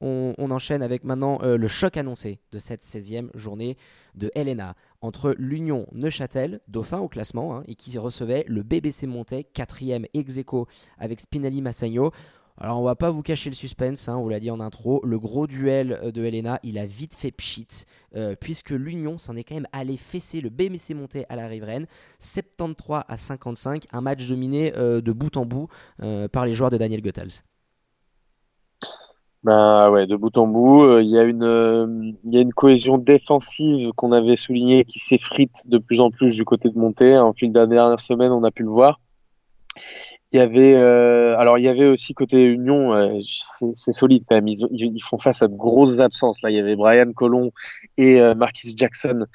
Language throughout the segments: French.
on, enchaîne avec maintenant le choc annoncé de cette 16e journée de Helena entre l'Union Neuchâtel, dauphin au classement, hein, et qui recevait le BBC Montais, quatrième ex avec Spinelli Massagno. Alors on va pas vous cacher le suspense, hein, on l'a dit en intro, le gros duel euh, de Helena, il a vite fait pchit, euh, puisque l'Union s'en est quand même allé fesser le BBC Montais à la riveraine, 73 à 55, un match dominé euh, de bout en bout par les joueurs de Daniel Goethals. Bah ouais, de bout en bout, il y a une il y a une cohésion défensive qu'on avait soulignée qui s'effrite de plus en plus du côté de Monté. En fil de la dernière semaine, on a pu le voir. Il y avait euh, alors il y avait aussi côté Union, euh, c'est solide quand même. Ils, ils, font face à de grosses absences. Là, il y avait Brian Colon et euh, Marquis Jackson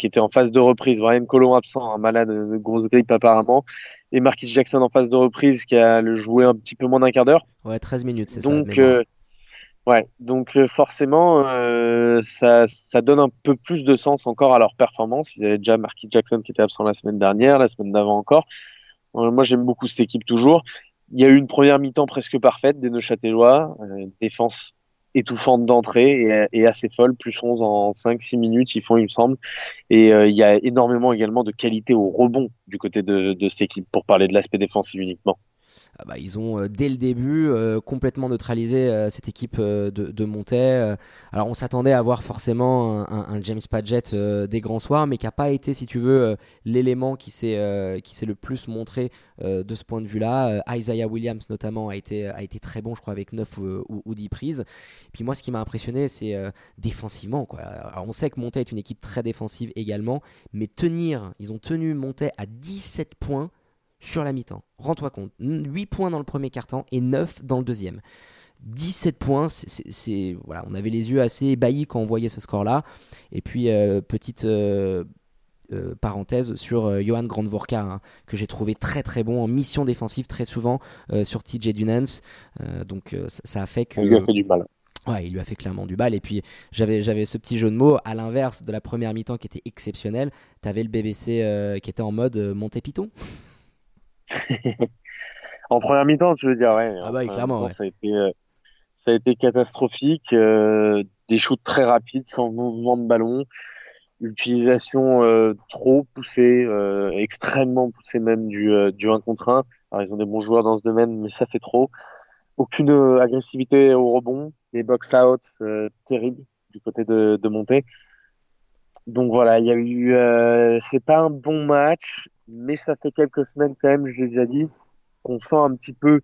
qui étaient en phase de reprise. Brian Colon absent, un malade de grosse grippe apparemment, et Marquis Jackson en phase de reprise qui a le joué un petit peu moins d'un quart d'heure. Ouais, 13 minutes, c'est ça. Donc Ouais, donc forcément, euh, ça, donne un peu plus de sens encore à leur performance. Ils avaient déjà Marquis Jackson qui était absent la semaine dernière, la semaine d'avant encore. Euh, moi, j'aime beaucoup cette équipe toujours. Il y a eu une première mi-temps presque parfaite des Neuchâtelois, euh, défense étouffante d'entrée et, assez folle, plus 11 en 5-6 minutes, ils font, il me semble. Et euh, il y a énormément également de qualité au rebond du côté de cette équipe, pour parler de l'aspect défensif uniquement. Ah bah, ils ont euh, dès le début euh, complètement neutralisé euh, cette équipe de, de alors on s'attendait à voir forcément un, James Padgett des grands soirs, mais qui n'a pas été, si tu veux, l'élément qui s'est le plus montré de ce point de vue-là. Isaiah Williams notamment a été a été très bon, je crois, avec 9 ou, ou 10 prises. Et puis moi, ce qui m'a impressionné, c'est défensivement. Alors, on sait que Montais est une équipe très défensive également, mais tenir, ils ont tenu Montais à 17 points sur la mi-temps. Rends-toi compte, 8 points dans le premier quart-temps et 9 dans le deuxième. 17 points, c'est voilà, on avait les yeux assez ébahis quand on voyait ce score-là. Et puis euh, petite euh, euh, parenthèse sur Johan Grandvorka hein, que j'ai trouvé très très bon en mission défensive très souvent sur TJ Dunans. donc ça, a fait que il lui a fait du mal. Ouais, il lui a fait clairement du mal. Et puis j'avais j'avais ce petit jeu de mots à l'inverse de la première mi-temps qui était exceptionnel. T'avais le BBC qui était en mode Monté Python. en première mi-temps, je veux dire, ouais. Ah bah clairement, Ça a été, euh, ça a été catastrophique. Euh, des shoots très rapides, sans mouvement de ballon. Utilisation euh, trop poussée, extrêmement poussée même du, du 1 contre 1. Alors, ils ont des bons joueurs dans ce domaine, mais ça fait trop. Aucune agressivité au rebond. Des box-outs terribles du côté de, de Montée. Donc voilà, il y a eu. c'est pas un bon match mais ça fait quelques semaines quand même, je l'ai déjà dit, qu'on sent un petit peu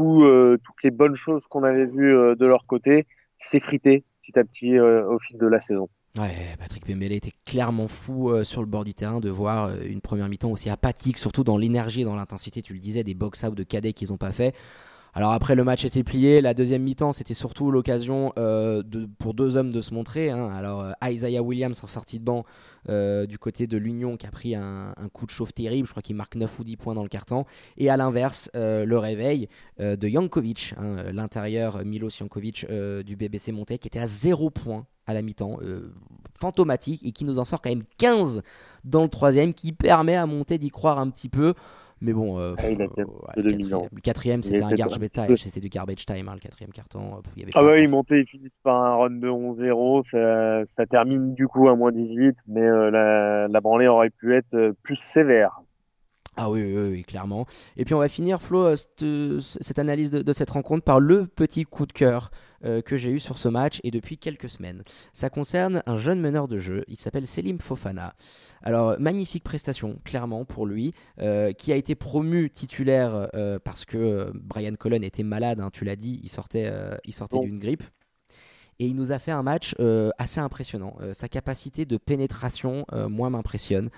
euh, toutes les bonnes choses qu'on avait vues euh, de leur côté s'effriter petit à petit euh, au fil de la saison. Ouais, Patrick Pembele était clairement fou sur le bord du terrain de voir une première mi-temps aussi apathique, surtout dans l'énergie et dans l'intensité, tu le disais, des box-out de cadets qu'ils n'ont pas fait. Alors après, le match était plié. La deuxième mi-temps, c'était surtout l'occasion euh, pour deux hommes de se montrer. Hein. Alors euh, Isaiah Williams en sortie de banc euh, du côté de l'Union qui a pris un, coup de chauffe terrible. Je crois qu'il marque 9 ou 10 points dans le carton. Et à l'inverse, le réveil de Jankovic, hein, l'intérieur Milos Jankovic du BBC Monté, qui était à 0 points à la mi-temps, fantomatique, et qui nous en sort quand même 15 dans le troisième, qui permet à Monté d'y croire un petit peu. Mais bon, euh, ah, le quatrième, c'était un garbage time, c'était du garbage time, hein, le quatrième carton. ah ouais, ils montaient, ils finissent par un run de 11-0, ça, ça, termine du coup à moins 18, mais euh, la, la branlée aurait pu être euh, plus sévère. Ah oui, oui, oui, clairement. Et puis on va finir, Flo, cette, analyse de, cette rencontre par le petit coup de cœur que j'ai eu sur ce match et depuis quelques semaines. Ça concerne un jeune meneur de jeu, il s'appelle Selim Fofana. Alors, magnifique prestation, clairement, pour lui, euh, qui a été promu titulaire euh, parce que euh, Brian Cullen était malade, hein, tu l'as dit, il sortait, il sortait d'une grippe. Et il nous a fait un match assez impressionnant. sa capacité de pénétration, moi, m'impressionne.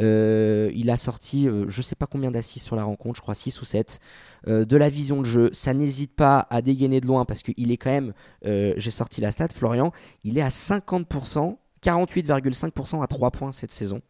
il a sorti, je ne sais pas combien d'assists sur la rencontre, je crois 6 ou 7. de la vision de jeu, ça n'hésite pas à dégainer de loin parce qu'il est quand même, j'ai sorti la stat, Florian, il est à 50% 48,5% à 3 points cette saison.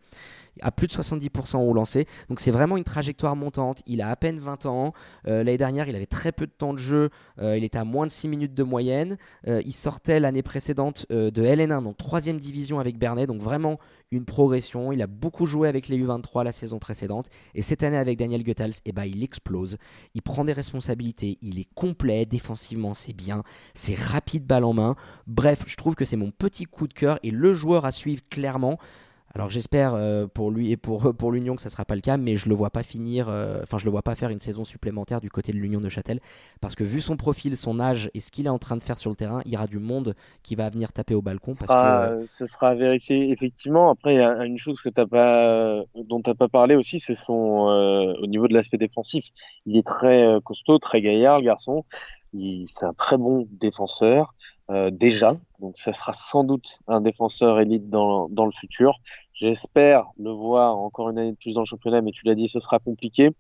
À plus de 70% au lancer. Donc c'est vraiment une trajectoire montante. Il a à peine 20 ans. L'année dernière, il avait très peu de temps de jeu. il était à moins de 6 minutes de moyenne. il sortait l'année précédente de LN1, donc 3 division avec Bernet. Donc vraiment une progression. Il a beaucoup joué avec les U23 la saison précédente. Et cette année avec Daniel Goethals, eh ben, il explose. Il prend des responsabilités. Il est complet. Défensivement, c'est bien. C'est rapide, balle en main. Bref, je trouve que c'est mon petit coup de cœur et le joueur à suivre clairement. Alors j'espère euh, pour lui et pour, pour l'Union que ça ne sera pas le cas, mais je le vois pas finir, euh, enfin je le vois pas faire une saison supplémentaire du côté de l'Union de Châtel, parce que vu son profil, son âge et ce qu'il est en train de faire sur le terrain, il y aura du monde qui va venir taper au balcon. Parce que... Ce sera à vérifier effectivement. Après, il y a une chose que as pas, dont tu n'as pas parlé aussi, c'est son euh, au niveau de l'aspect défensif. Il est très costaud, très gaillard, le garçon. C'est un très bon défenseur. Déjà, donc ça sera sans doute un défenseur élite dans, dans le futur. J'espère le voir encore une année de plus dans le championnat, mais tu l'as dit, ce sera compliqué.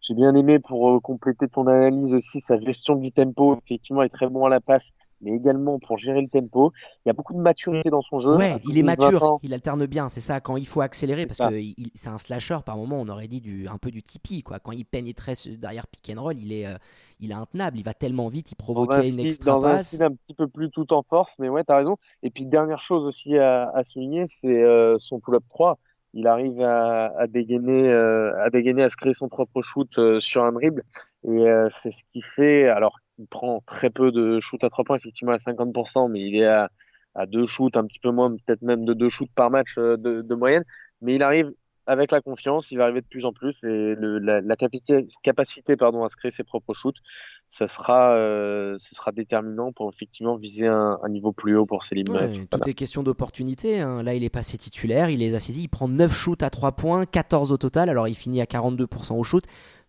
J'ai bien aimé pour euh, compléter ton analyse aussi sa gestion du tempo. Effectivement, il est très bon à la passe, mais également pour gérer le tempo. Il y a beaucoup de maturité dans son jeu. Ouais, il est mature, il alterne bien, c'est ça. Quand il faut accélérer, parce que c'est un slasher par moment, on aurait dit du, un peu du Tipeee, quoi. Quand il pénétrait derrière pick and roll, il est, euh, il est intenable, il va tellement vite, il provoquait une extra dans passe. Un, un petit peu plus tout en force, mais ouais, t'as raison. Et puis dernière chose aussi à, à souligner, c'est euh, son pull-up 3. Il arrive à, à dégainer, euh, à dégainer, à se créer son propre shoot euh, sur un dribble, et c'est ce qui fait. Alors, il prend très peu de shoot à 3 points, effectivement à 50%, mais il est à, à deux shoots, un petit peu moins, peut-être même de deux shoots par match de, de moyenne. Mais il arrive avec la confiance, il va arriver de plus en plus et le, la, la capacité, capacité pardon, à se créer ses propres shoots, ça sera, euh, ça sera déterminant pour effectivement viser un, un niveau plus haut pour ses Ouais, tout est question d'opportunité. Hein. Là, il est passé titulaire, il les a saisis, il prend 9 shoots à 3 points, 14 au total, alors il finit à 42% au shoot.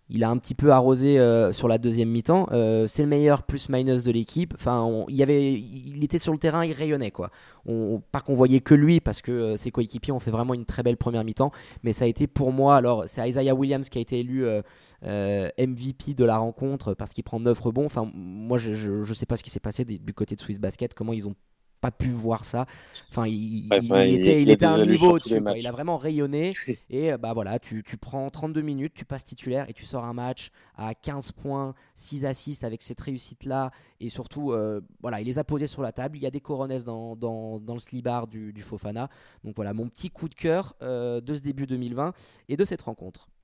Il a un petit peu arrosé euh, sur la deuxième mi-temps. Euh, c'est le meilleur plus-minus de l'équipe. Enfin, il, y avait, il était sur le terrain, il rayonnait. Quoi. On, pas qu'on voyait que lui, parce que euh, ses coéquipiers ont fait vraiment une très belle première mi-temps. Mais ça a été pour moi, alors c'est Isaiah Williams qui a été élu MVP de la rencontre parce qu'il prend 9 rebonds. Enfin, moi, je ne sais pas ce qui s'est passé du côté de Swiss Basket, comment ils ont pas pu voir ça. Enfin, il, était, il, était à un niveau au-dessus. Il a vraiment rayonné. et euh, bah voilà, tu, tu, prends 32 minutes, tu passes titulaire et tu sors un match à 15 points, 6 assists avec cette réussite-là. Et surtout, euh, voilà, il les a posés sur la table. Il y a des coronets dans, dans, dans le slibard du, du, Fofana. Donc voilà, mon petit coup de cœur euh, de ce début 2020 et de cette rencontre.